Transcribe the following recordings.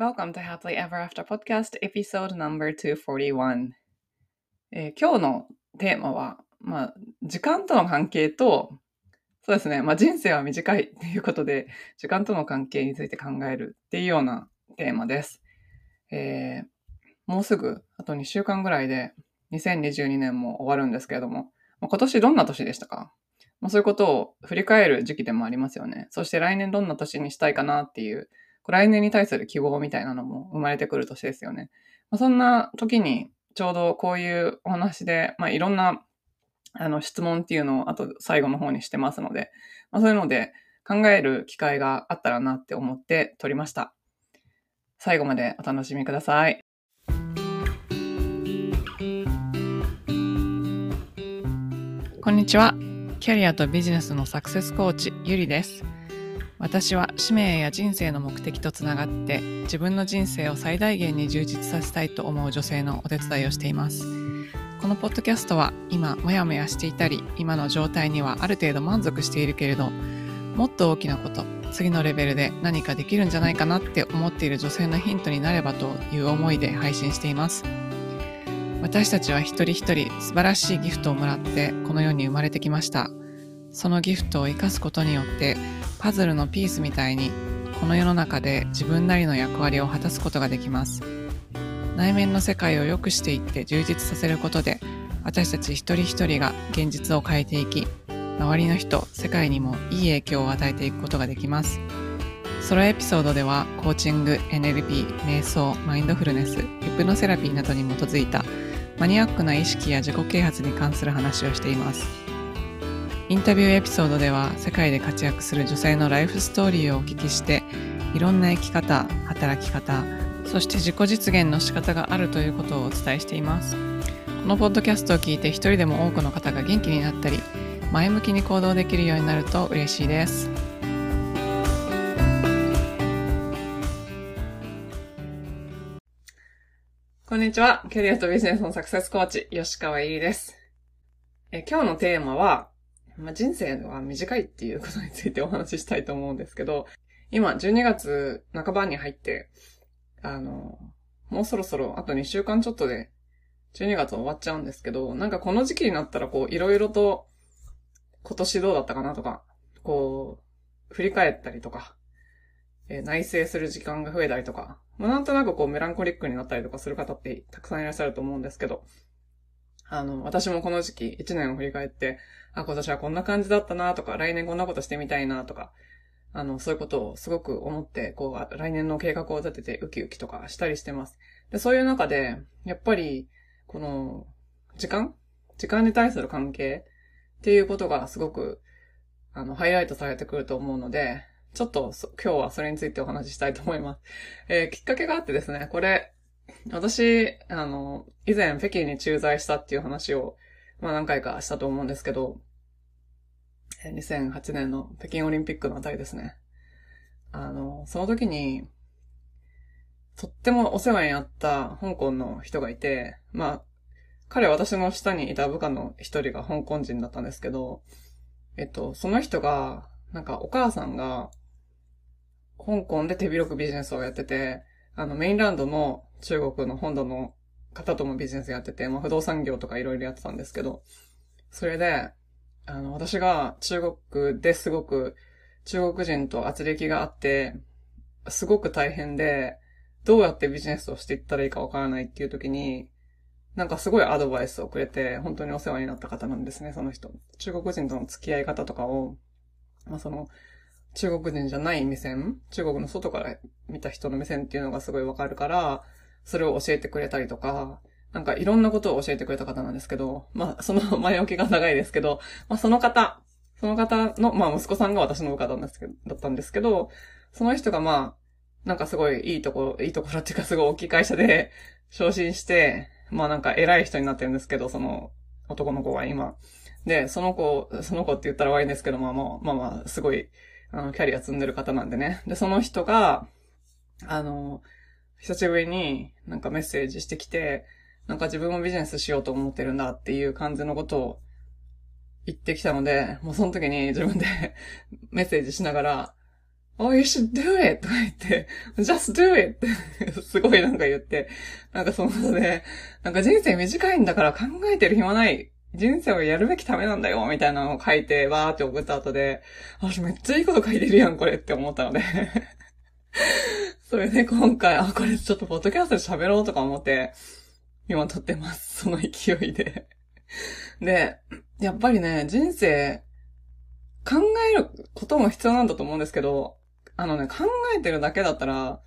Welcome to Happily Ever After Podcast Episode No.241、えー、今日のテーマは、まあ、時間との関係と、そうですね、まあ、人生は短いということで、時間との関係について考えるっていうようなテーマです。えー、もうすぐ、あと2週間ぐらいで、2022年も終わるんですけれども、まあ、今年どんな年でしたか？まあ、そういうことを振り返る時期でもありますよね。そして来年どんな年にしたいかなっていう来年に対する希望みたいなのも生まれてくる年ですよね。まあ、そんな時にちょうどこういうお話で、まあ、いろんなあの質問っていうのをあと最後の方にしてますので、まあ、そういうので考える機会があったらなって思って撮りました。最後までお楽しみください。こんにちは。キャリアとビジネスのサクセスコーチ、ゆりです。私は使命や人生の目的とつながって自分の人生を最大限に充実させたいと思う女性のお手伝いをしています。このポッドキャストは今もやもやしていたり今の状態にはある程度満足しているけれどもっと大きなこと次のレベルで何かできるんじゃないかなって思っている女性のヒントになればという思いで配信しています。私たちは一人一人素晴らしいギフトをもらってこの世に生まれてきました。そのギフトを生かすことによってパズルのピースみたいにこの世の中で自分なりの役割を果たすことができます。内面の世界を良くしていって充実させることで私たち一人一人が現実を変えていき周りの人世界にもいい影響を与えていくことができます。ソロエピソードではコーチング NLP 瞑想マインドフルネスヒプノセラピーなどに基づいたマニアックな意識や自己啓発に関する話をしています。インタビューエピソードでは世界で活躍する女性のライフストーリーをお聞きしていろんな生き方働き方そして自己実現の仕方があるということをお伝えしていますこのポッドキャストを聞いて一人でも多くの方が元気になったり前向きに行動できるようになると嬉しいですこんにちは。キャリアとビジネスのサクセスコーチ、吉川入です。え今日のテーマは、まあ、人生は短いっていうことについてお話ししたいと思うんですけど、今、12月半ばに入って、あの、もうそろそろ、あと2週間ちょっとで、12月終わっちゃうんですけど、なんかこの時期になったら、こう、いろいろと、今年どうだったかなとか、こう、振り返ったりとか、え、内省する時間が増えたりとか、まあ、なんとなくこう、メランコリックになったりとかする方ってたくさんいらっしゃると思うんですけど、あの、私もこの時期、1年を振り返って、あ、今年はこんな感じだったなとか、来年こんなことしてみたいなとか、あの、そういうことをすごく思って、こう、来年の計画を立ててウキウキとかしたりしてます。で、そういう中で、やっぱり、この、時間？時間に対する関係っていうことがすごく、あの、ハイライトされてくると思うので、ちょっと今日はそれについてお話ししたいと思います。えー、きっかけがあってですね、これ、私、あの、以前北京に駐在したっていう話を、まあ何回かしたと思うんですけど、2008年の北京オリンピックのあたりですね。あの、その時に、とってもお世話になった香港の人がいて、まあ、彼は私の下にいた部下の一人が香港人だったんですけど、えっと、その人が、なんかお母さんが、香港で手広くビジネスをやってて、あの、メインランドの中国の本土の方ともビジネスやってて、まあ、不動産業とかいろいろやってたんですけど、それで、あの、私が中国ですごく中国人と圧力があって、すごく大変で、どうやってビジネスをしていったらいいかわからないっていう時に、なんかすごいアドバイスをくれて、本当にお世話になった方なんですね、その人。中国人との付き合い方とかを、まあその、中国人じゃない目線、中国の外から見た人の目線っていうのがすごいわかるから、それを教えてくれたりとか、なんかいろんなことを教えてくれた方なんですけど、まあその前置きが長いですけど、まあその方、その方の、まあ息子さんが私の部下だったんですけど、だったんですけど、その人がまあ、なんかすごいいいところ、いいところっていうかすごい大きい会社で昇進して、まあなんか偉い人になってるんですけど、その男の子が今。で、その子、その子って言ったら悪いんですけど、まあまあまあまあ、すごい、あの、キャリア積んでる方なんでね。で、その人が、あの、久しぶりになんかメッセージしてきて、なんか自分もビジネスしようと思ってるんだっていう感じのことを言ってきたので、もうその時に自分で メッセージしながら、Oh, you should do it! とか言って、just do it! ってすごいなんか言って、なんかそのことで、なんか人生短いんだから考えてる暇ない。人生をやるべきためなんだよみたいなのを書いて、わーって送った後で、私めっちゃいいこと書いてるやん、これって思ったので それで今回、あ、これちょっとポッドキャストで喋ろうとか思って、今撮ってます。その勢いでで、やっぱりね、人生、考えることも必要なんだと思うんですけど、あのね、考えてるだけだったら、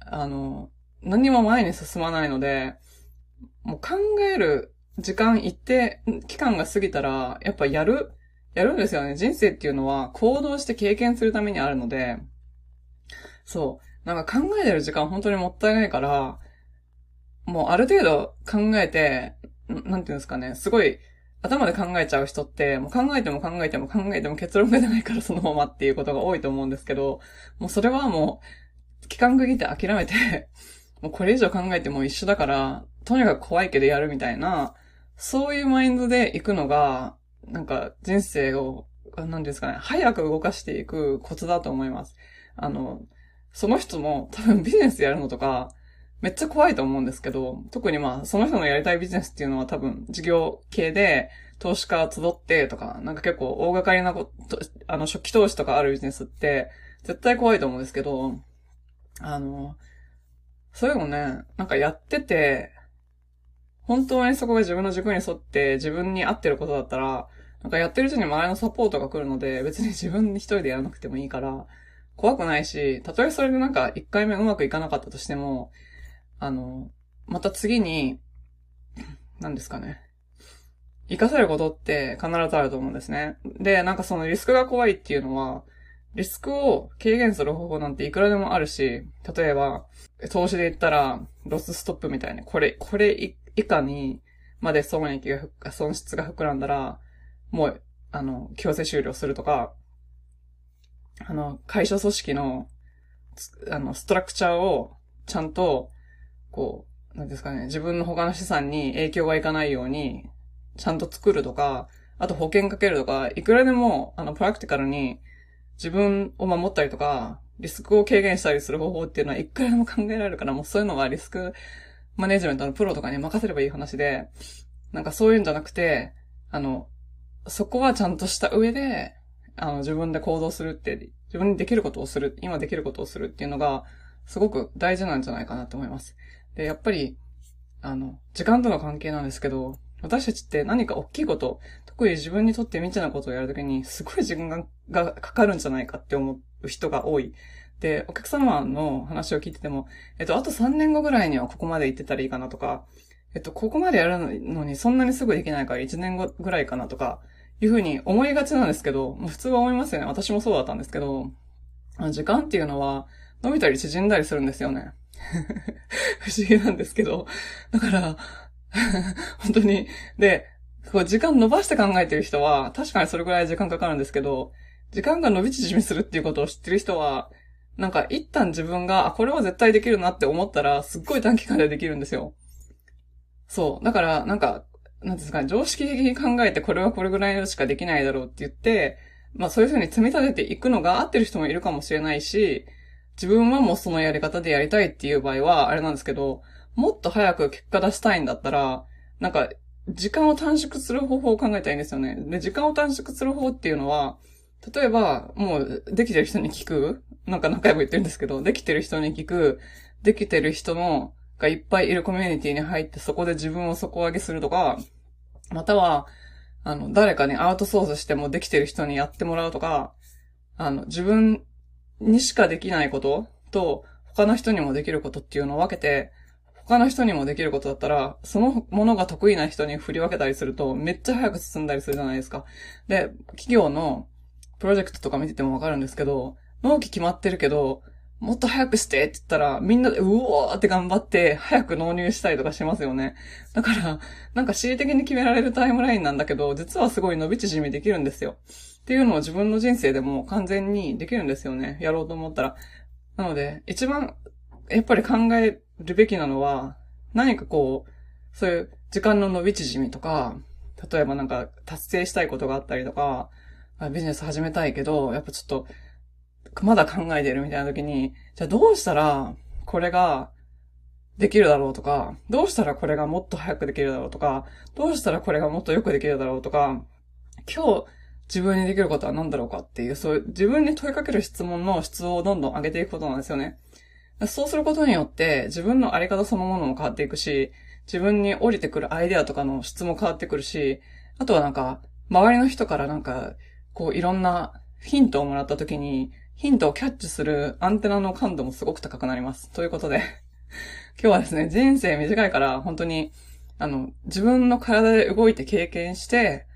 あの、何も前に進まないので、もう考える時間一定、期間が過ぎたら、やっぱやる、やるんですよね。人生っていうのは行動して経験するためにあるので、そう。なんか考えてる時間本当にもったいないから、もうある程度考えて、なんていうんですかね、すごい頭で考えちゃう人って、もう考えても考えても考えても結論が出ないからそのままっていうことが多いと思うんですけど、もうそれはもう、期間区切って諦めてもうこれ以上考えても一緒だから、とにかく怖いけどやるみたいな、そういうマインドで行くのが、なんか人生を、何ですかね、早く動かしていくコツだと思います。あの、その人も多分ビジネスやるのとか、めっちゃ怖いと思うんですけど、特にまあ、その人のやりたいビジネスっていうのは多分事業系で、投資家集ってとか、なんか結構大掛かりなこと、あの、初期投資とかあるビジネスって、絶対怖いと思うんですけど、あの、そういうのね、なんかやってて、本当にそこが自分の軸に沿って自分に合ってることだったら、なんかやってるうちに周りのサポートが来るので、別に自分一人でやらなくてもいいから、怖くないし、たとえそれでなんか一回目うまくいかなかったとしても、あの、また次に、何ですかね。活かせることって必ずあると思うんですね。で、なんかそのリスクが怖いっていうのは、リスクを軽減する方法なんていくらでもあるし、例えば、投資で言ったら、ロスストップみたいに、これ、これ以下にまで損益が、損失が膨らんだら、もう、あの、強制終了するとか、あの、会社組織の、あの、ストラクチャーをちゃんとこう、なんですかね、自分の他の資産に影響がいかないように、ちゃんと作るとか、あと保険かけるとか、いくらでも、あの、プラクティカルに自分を守ったりとか、リスクを軽減したりする方法っていうのはいくらでも考えられるから、もうそういうのはリスクマネジメントのプロとかに任せればいい話で、なんかそういうんじゃなくて、あの、そこはちゃんとした上で、あの、自分で行動するって、自分にできることをする、今できることをするっていうのが、すごく大事なんじゃないかなと思います。で、やっぱり、あの、時間との関係なんですけど、私たちって何か大きいこと、特に自分にとって未知なことをやるときに、すごい時間がかかるんじゃないかって思う人が多い。で、お客様の話を聞いてても、えっと、あと3年後ぐらいにはここまで行ってたらいいかなとか、えっと、ここまでやるのにそんなにすぐできないから1年後ぐらいかなとか、いうふうに思いがちなんですけど、普通は思いますよね。私もそうだったんですけど、時間っていうのは伸びたり縮んだりするんですよね。不思議なんですけど。だから、本当に。で、こう時間伸ばして考えてる人は、確かにそれぐらい時間かかるんですけど、時間が伸び縮みするっていうことを知ってる人は、なんか一旦自分が、あ、これは絶対できるなって思ったら、すっごい短期間でできるんですよ。そう。だから、なんか、なんですか、常識的に考えてこれはこれぐらいしかできないだろうって言って、まあそういうふうに積み立てていくのが合ってる人もいるかもしれないし、自分はもうそのやり方でやりたいっていう場合は、あれなんですけど、もっと早く結果出したいんだったら、なんか、時間を短縮する方法を考えたいいんですよね。で、時間を短縮する方法っていうのは、例えば、もう、できてる人に聞くなんか何回も言ってるんですけど、できてる人に聞く、できてる人の、がいっぱいいるコミュニティに入ってそこで自分を底上げするとか、または、あの、誰かにアウトソースしてもできてる人にやってもらうとか、あの、自分にしかできないことと、他の人にもできることっていうのを分けて、他の人にもできることだったら、そのものが得意な人に振り分けたりすると、めっちゃ早く進んだりするじゃないですか。で、企業のプロジェクトとか見ててもわかるんですけど、納期決まってるけど、もっと早くしてって言ったら、みんなでうおーって頑張って、早く納入したりとかしますよね。だから、なんか恣意的に決められるタイムラインなんだけど、実はすごい伸び縮みできるんですよ。っていうのを自分の人生でも完全にできるんですよね。やろうと思ったら。なので、一番、やっぱり考えるべきなのは、何かこう、そういう時間の伸び縮みとか、例えばなんか達成したいことがあったりとか、ビジネス始めたいけど、やっぱちょっと、まだ考えてるみたいな時に、じゃあどうしたらこれができるだろうとか、どうしたらこれがもっと早くできるだろうとか、どうしたらこれがもっとよくできるだろうとか、今日自分にできることは何だろうかっていう、そういう自分に問いかける質問の質をどんどん上げていくことなんですよね。そうすることによって自分のあり方そのものも変わっていくし、自分に降りてくるアイデアとかの質も変わってくるし、あとはなんか、周りの人からなんか、こういろんなヒントをもらった時に、ヒントをキャッチするアンテナの感度もすごく高くなります。ということで 今日はですね、人生短いから本当に、あの、自分の体で動いて経験して、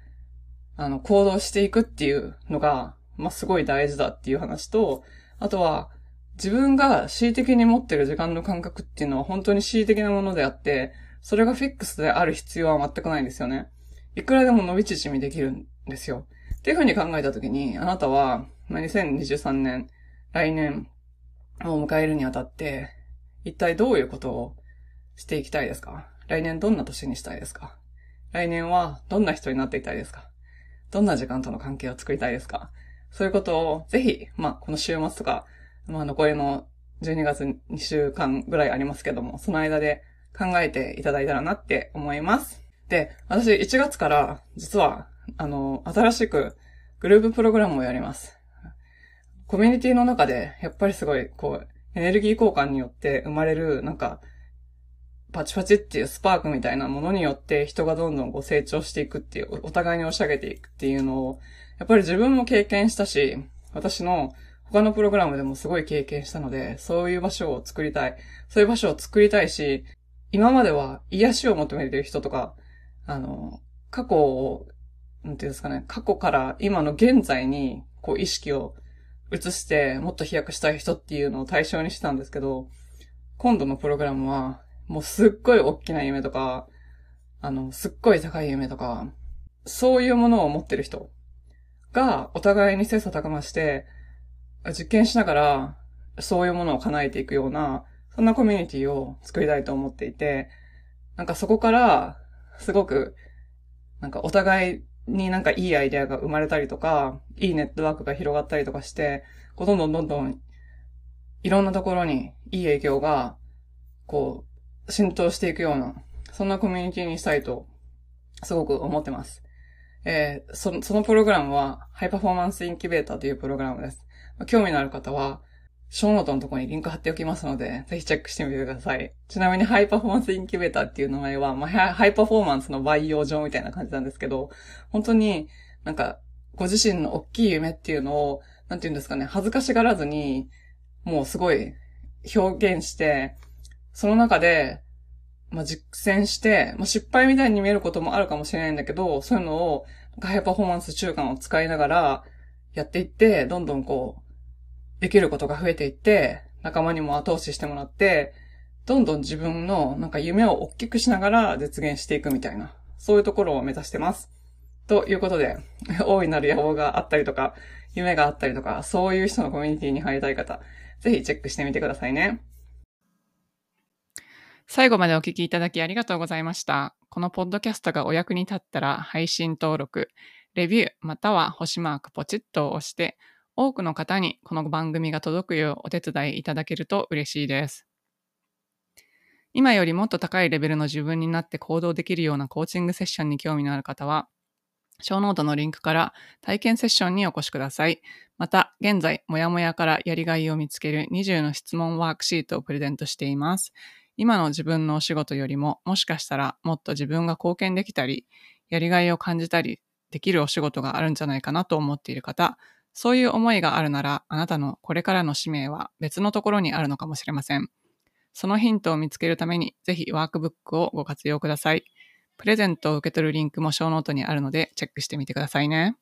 あの、行動していくっていうのが、まあ、すごい大事だっていう話と、あとは、自分が恣意的に持ってる時間の感覚っていうのは本当に恣意的なものであって、それがフィックスである必要は全くないんですよね。いくらでも伸び縮みできるんですよ。っていうふうに考えたときに、あなたは、2023年、来年を迎えるにあたって、一体どういうことをしていきたいですか？来年どんな年にしたいですか？来年はどんな人になっていたいですか？どんな時間との関係を作りたいですか？そういうことをぜひ、まあ、この週末とか、まあ、残りの12月2週間ぐらいありますけども、その間で考えていただいたらなって思います。で、私1月から実は、あの、新しくグループプログラムをやります。コミュニティの中で、やっぱりすごい、こう、エネルギー交換によって生まれる、なんか、パチパチっていうスパークみたいなものによって人がどんどんこう成長していくっていう、お互いに押し上げていくっていうのを、やっぱり自分も経験したし、私の他のプログラムでもすごい経験したので、そういう場所を作りたい。そういう場所を作りたいし、今までは癒しを求めてる人とか、あの、過去を、なんていうんですかね、過去から今の現在に、こう意識を移してもっと飛躍したい人っていうのを対象にしたんですけど、今度のプログラムは、もうすっごい大きな夢とか、あの、すっごい高い夢とか、そういうものを持ってる人がお互いに切磋琢磨して、実験しながら、そういうものを叶えていくような、そんなコミュニティを作りたいと思っていて、なんかそこから、すごく、なんかお互いになんかいいアイデアが生まれたりとか、いいネットワークが広がったりとかして、こうどんどんどんどんいろんなところにいい影響が、こう、浸透していくような、そんなコミュニティにしたいと、すごく思ってます。えー、その、そのプログラムは、 High Performance Incubator というプログラムです。興味のある方は、ショーノートのところにリンク貼っておきますので、ぜひチェックしてみてください。ちなみに High Performance Incubator っていう名前は、まあ、ハイパフォーマンスの培養場みたいな感じなんですけど、本当になんか、ご自身の大きい夢っていうのを、なんて言うんですかね、恥ずかしがらずに、もうすごい表現して、その中で、まあ、実践して、まあ、失敗みたいに見えることもあるかもしれないんだけど、そういうのを、ハイパフォーマンス中間を使いながら、やっていって、どんどんこう、できることが増えていって、仲間にも後押ししてもらって、どんどん自分のなんか夢を大きくしながら実現していくみたいな、そういうところを目指してます。ということで、大いなる野望があったりとか、夢があったりとか、そういう人のコミュニティに入りたい方、ぜひチェックしてみてくださいね。最後までお聞きいただきありがとうございました。このポッドキャストがお役に立ったら配信登録、レビュー、または星マークポチッと押して、多くの方にこの番組が届くようお手伝いいただけると嬉しいです。今よりもっと高いレベルの自分になって行動できるようなコーチングセッションに興味のある方は、ショーノートのリンクから体験セッションにお越しください。また、現在、もやもやからやりがいを見つける20の質問ワークシートをプレゼントしています。今の自分のお仕事よりも、もしかしたらもっと自分が貢献できたり、やりがいを感じたりできるお仕事があるんじゃないかなと思っている方、そういう思いがあるなら、あなたのこれからの使命は別のところにあるのかもしれません。そのヒントを見つけるために、ぜひワークブックをご活用ください。プレゼントを受け取るリンクもショーノートにあるので、チェックしてみてくださいね。